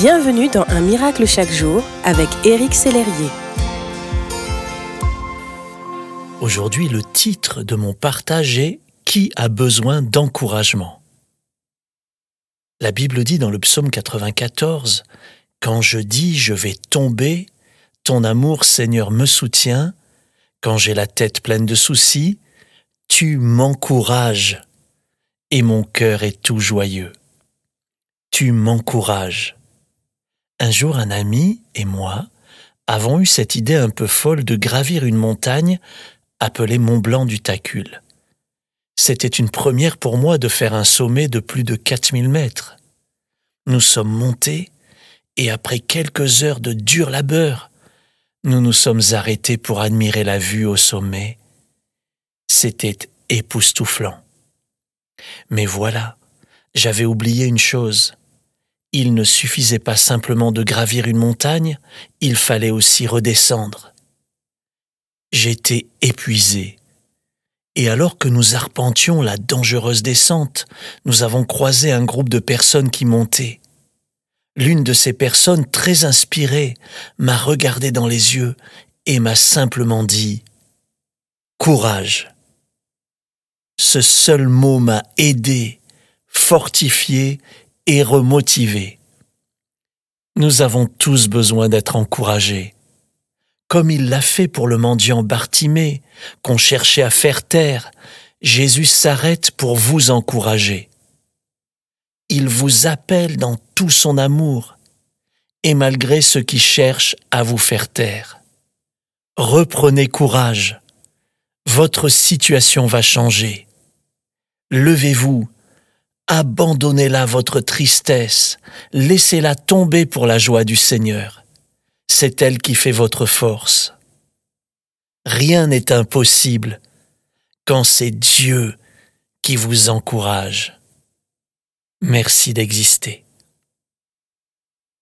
Bienvenue dans Un miracle chaque jour avec Éric Sellerier. Aujourd'hui, le titre de mon partage est Qui a besoin d'encouragement? La Bible dit dans le psaume 94 Quand je dis je vais tomber, ton amour Seigneur me soutient, quand j'ai la tête pleine de soucis, tu m'encourages, et mon cœur est tout joyeux. Tu m'encourages. Un jour, un ami et moi avons eu cette idée un peu folle de gravir une montagne appelée Mont Blanc du Tacul. C'était une première pour moi de faire un sommet de plus de 4000 mètres. Nous sommes montés et après quelques heures de dur labeur, nous nous sommes arrêtés pour admirer la vue au sommet. C'était époustouflant. Mais voilà, j'avais oublié une chose. Il ne suffisait pas simplement de gravir une montagne, il fallait aussi redescendre. J'étais épuisé. Et alors que nous arpentions la dangereuse descente, nous avons croisé un groupe de personnes qui montaient. L'une de ces personnes, très inspirée, m'a regardé dans les yeux et m'a simplement dit ⁇ Courage !⁇ Ce seul mot m'a aidé, fortifié et remotiver. Nous avons tous besoin d'être encouragés. Comme il l'a fait pour le mendiant Bartimée, qu'on cherchait à faire taire, Jésus s'arrête pour vous encourager. Il vous appelle dans tout son amour, et malgré ceux qui cherchent à vous faire taire. Reprenez courage. Votre situation va changer. Levez-vous Abandonnez-la votre tristesse, laissez-la tomber pour la joie du Seigneur. C'est elle qui fait votre force. Rien n'est impossible quand c'est Dieu qui vous encourage. Merci d'exister.